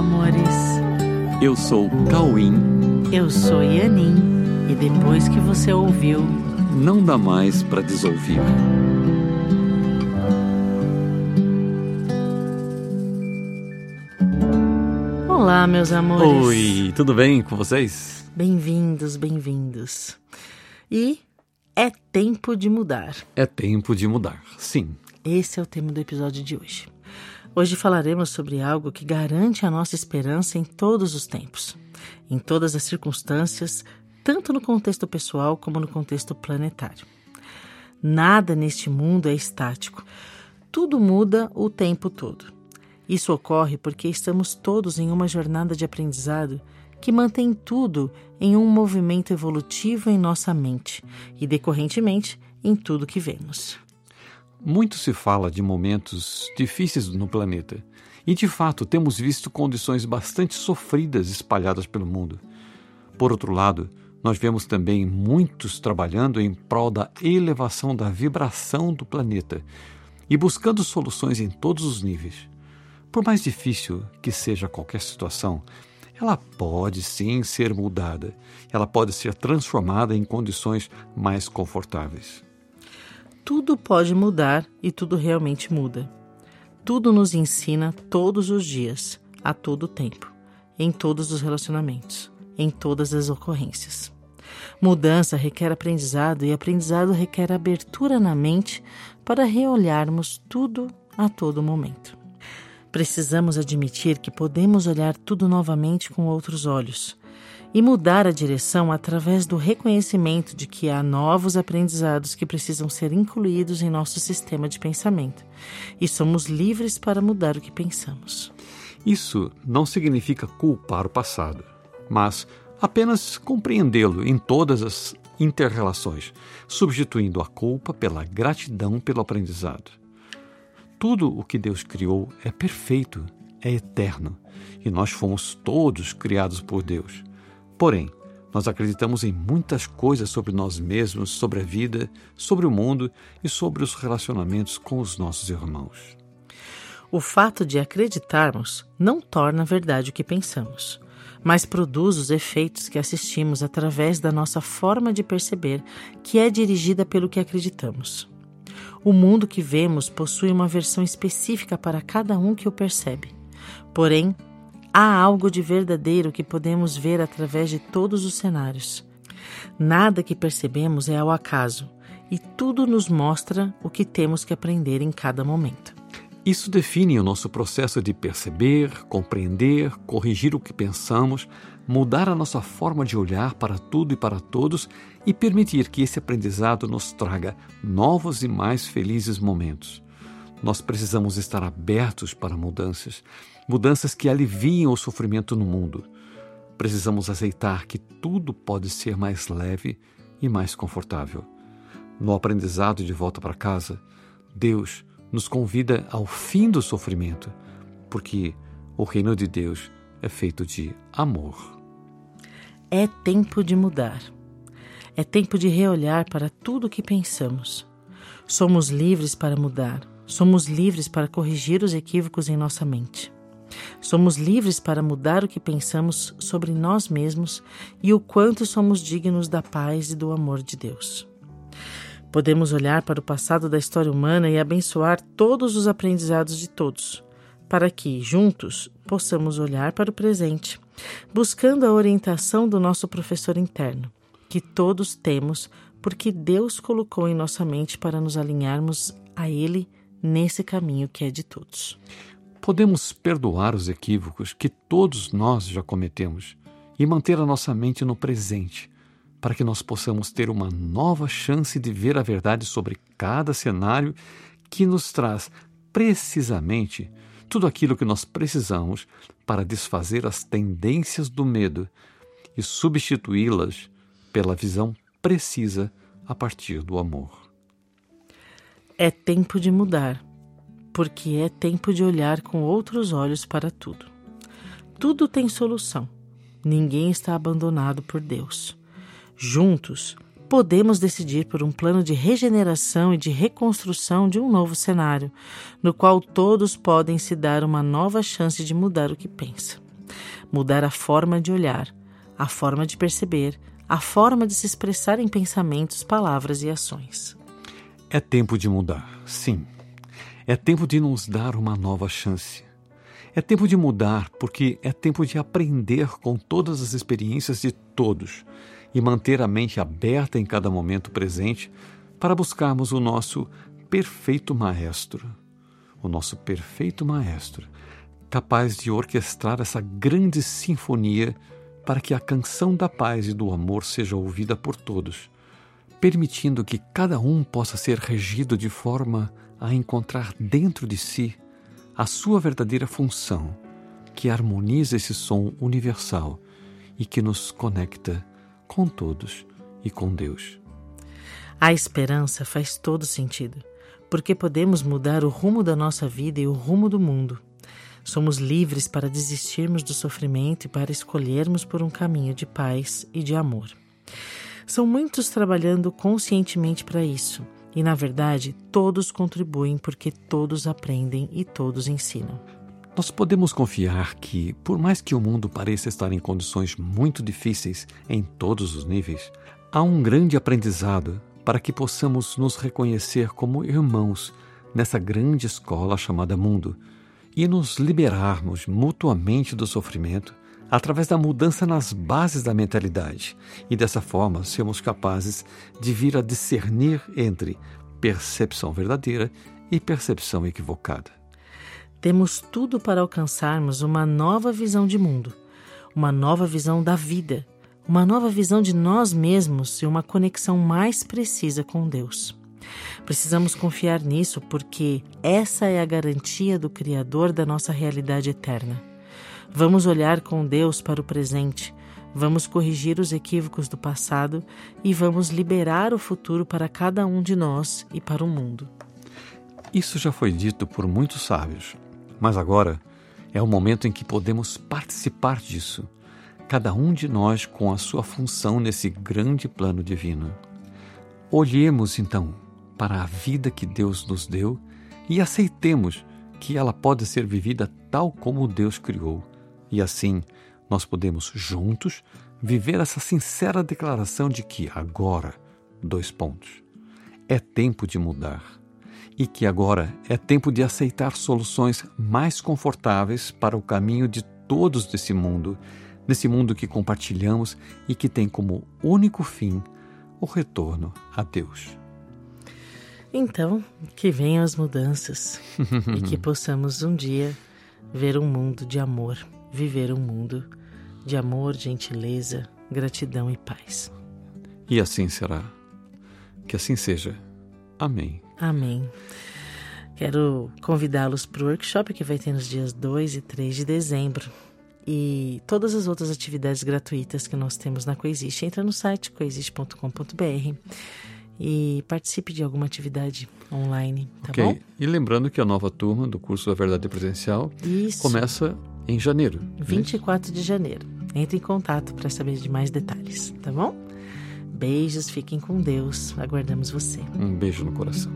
amores. Eu sou Cauim. Eu sou Yanin. E depois que você ouviu, não dá mais para desouvir. Olá, meus amores. Oi, tudo bem com vocês? Bem-vindos, bem-vindos. E é tempo de mudar. É tempo de mudar, sim. Esse é o tema do episódio de hoje. Hoje falaremos sobre algo que garante a nossa esperança em todos os tempos, em todas as circunstâncias, tanto no contexto pessoal como no contexto planetário. Nada neste mundo é estático. Tudo muda o tempo todo. Isso ocorre porque estamos todos em uma jornada de aprendizado que mantém tudo em um movimento evolutivo em nossa mente e, decorrentemente, em tudo que vemos. Muito se fala de momentos difíceis no planeta. E de fato, temos visto condições bastante sofridas espalhadas pelo mundo. Por outro lado, nós vemos também muitos trabalhando em prol da elevação da vibração do planeta e buscando soluções em todos os níveis. Por mais difícil que seja qualquer situação, ela pode sim ser mudada, ela pode ser transformada em condições mais confortáveis tudo pode mudar e tudo realmente muda. Tudo nos ensina todos os dias, a todo tempo, em todos os relacionamentos, em todas as ocorrências. Mudança requer aprendizado e aprendizado requer abertura na mente para reolharmos tudo a todo momento. Precisamos admitir que podemos olhar tudo novamente com outros olhos e mudar a direção através do reconhecimento de que há novos aprendizados que precisam ser incluídos em nosso sistema de pensamento e somos livres para mudar o que pensamos. Isso não significa culpar o passado, mas apenas compreendê-lo em todas as interrelações, substituindo a culpa pela gratidão pelo aprendizado. Tudo o que Deus criou é perfeito, é eterno, e nós fomos todos criados por Deus. Porém, nós acreditamos em muitas coisas sobre nós mesmos, sobre a vida, sobre o mundo e sobre os relacionamentos com os nossos irmãos. O fato de acreditarmos não torna verdade o que pensamos, mas produz os efeitos que assistimos através da nossa forma de perceber, que é dirigida pelo que acreditamos. O mundo que vemos possui uma versão específica para cada um que o percebe. Porém, Há algo de verdadeiro que podemos ver através de todos os cenários. Nada que percebemos é ao acaso, e tudo nos mostra o que temos que aprender em cada momento. Isso define o nosso processo de perceber, compreender, corrigir o que pensamos, mudar a nossa forma de olhar para tudo e para todos e permitir que esse aprendizado nos traga novos e mais felizes momentos. Nós precisamos estar abertos para mudanças, mudanças que aliviem o sofrimento no mundo. Precisamos aceitar que tudo pode ser mais leve e mais confortável. No aprendizado de volta para casa, Deus nos convida ao fim do sofrimento, porque o reino de Deus é feito de amor. É tempo de mudar. É tempo de reolhar para tudo o que pensamos. Somos livres para mudar Somos livres para corrigir os equívocos em nossa mente. Somos livres para mudar o que pensamos sobre nós mesmos e o quanto somos dignos da paz e do amor de Deus. Podemos olhar para o passado da história humana e abençoar todos os aprendizados de todos, para que, juntos, possamos olhar para o presente, buscando a orientação do nosso professor interno, que todos temos porque Deus colocou em nossa mente para nos alinharmos a Ele nesse caminho que é de todos. Podemos perdoar os equívocos que todos nós já cometemos e manter a nossa mente no presente, para que nós possamos ter uma nova chance de ver a verdade sobre cada cenário que nos traz precisamente tudo aquilo que nós precisamos para desfazer as tendências do medo e substituí-las pela visão precisa a partir do amor. É tempo de mudar, porque é tempo de olhar com outros olhos para tudo. Tudo tem solução. Ninguém está abandonado por Deus. Juntos, podemos decidir por um plano de regeneração e de reconstrução de um novo cenário, no qual todos podem se dar uma nova chance de mudar o que pensa. Mudar a forma de olhar, a forma de perceber, a forma de se expressar em pensamentos, palavras e ações. É tempo de mudar, sim. É tempo de nos dar uma nova chance. É tempo de mudar porque é tempo de aprender com todas as experiências de todos e manter a mente aberta em cada momento presente para buscarmos o nosso perfeito maestro. O nosso perfeito maestro, capaz de orquestrar essa grande sinfonia para que a canção da paz e do amor seja ouvida por todos, permitindo que cada um possa ser regido de forma a encontrar dentro de si a sua verdadeira função, que harmoniza esse som universal e que nos conecta com todos e com Deus. A esperança faz todo sentido, porque podemos mudar o rumo da nossa vida e o rumo do mundo. Somos livres para desistirmos do sofrimento e para escolhermos por um caminho de paz e de amor. São muitos trabalhando conscientemente para isso e, na verdade, todos contribuem porque todos aprendem e todos ensinam. Nós podemos confiar que, por mais que o mundo pareça estar em condições muito difíceis em todos os níveis, há um grande aprendizado para que possamos nos reconhecer como irmãos nessa grande escola chamada mundo e nos liberarmos mutuamente do sofrimento através da mudança nas bases da mentalidade e dessa forma sermos capazes de vir a discernir entre percepção verdadeira e percepção equivocada. Temos tudo para alcançarmos uma nova visão de mundo, uma nova visão da vida, uma nova visão de nós mesmos e uma conexão mais precisa com Deus. Precisamos confiar nisso porque essa é a garantia do Criador da nossa realidade eterna. Vamos olhar com Deus para o presente, vamos corrigir os equívocos do passado e vamos liberar o futuro para cada um de nós e para o mundo. Isso já foi dito por muitos sábios, mas agora é o momento em que podemos participar disso, cada um de nós com a sua função nesse grande plano divino. Olhemos então para a vida que Deus nos deu e aceitemos que ela pode ser vivida tal como Deus criou e assim, nós podemos juntos viver essa sincera declaração de que agora, dois pontos, é tempo de mudar e que agora é tempo de aceitar soluções mais confortáveis para o caminho de todos desse mundo, nesse mundo que compartilhamos e que tem como único fim o retorno a Deus. Então, que venham as mudanças e que possamos um dia ver um mundo de amor viver um mundo de amor, gentileza, gratidão e paz. E assim será. Que assim seja. Amém. Amém. Quero convidá-los para o workshop que vai ter nos dias 2 e 3 de dezembro. E todas as outras atividades gratuitas que nós temos na Coexiste. Entra no site coexiste.com.br e participe de alguma atividade online, tá okay. bom? E lembrando que a nova turma do curso da Verdade Presencial Isso. começa em janeiro. 24 é de janeiro. Entre em contato para saber de mais detalhes, tá bom? Beijos, fiquem com Deus. Aguardamos você. Um beijo no coração.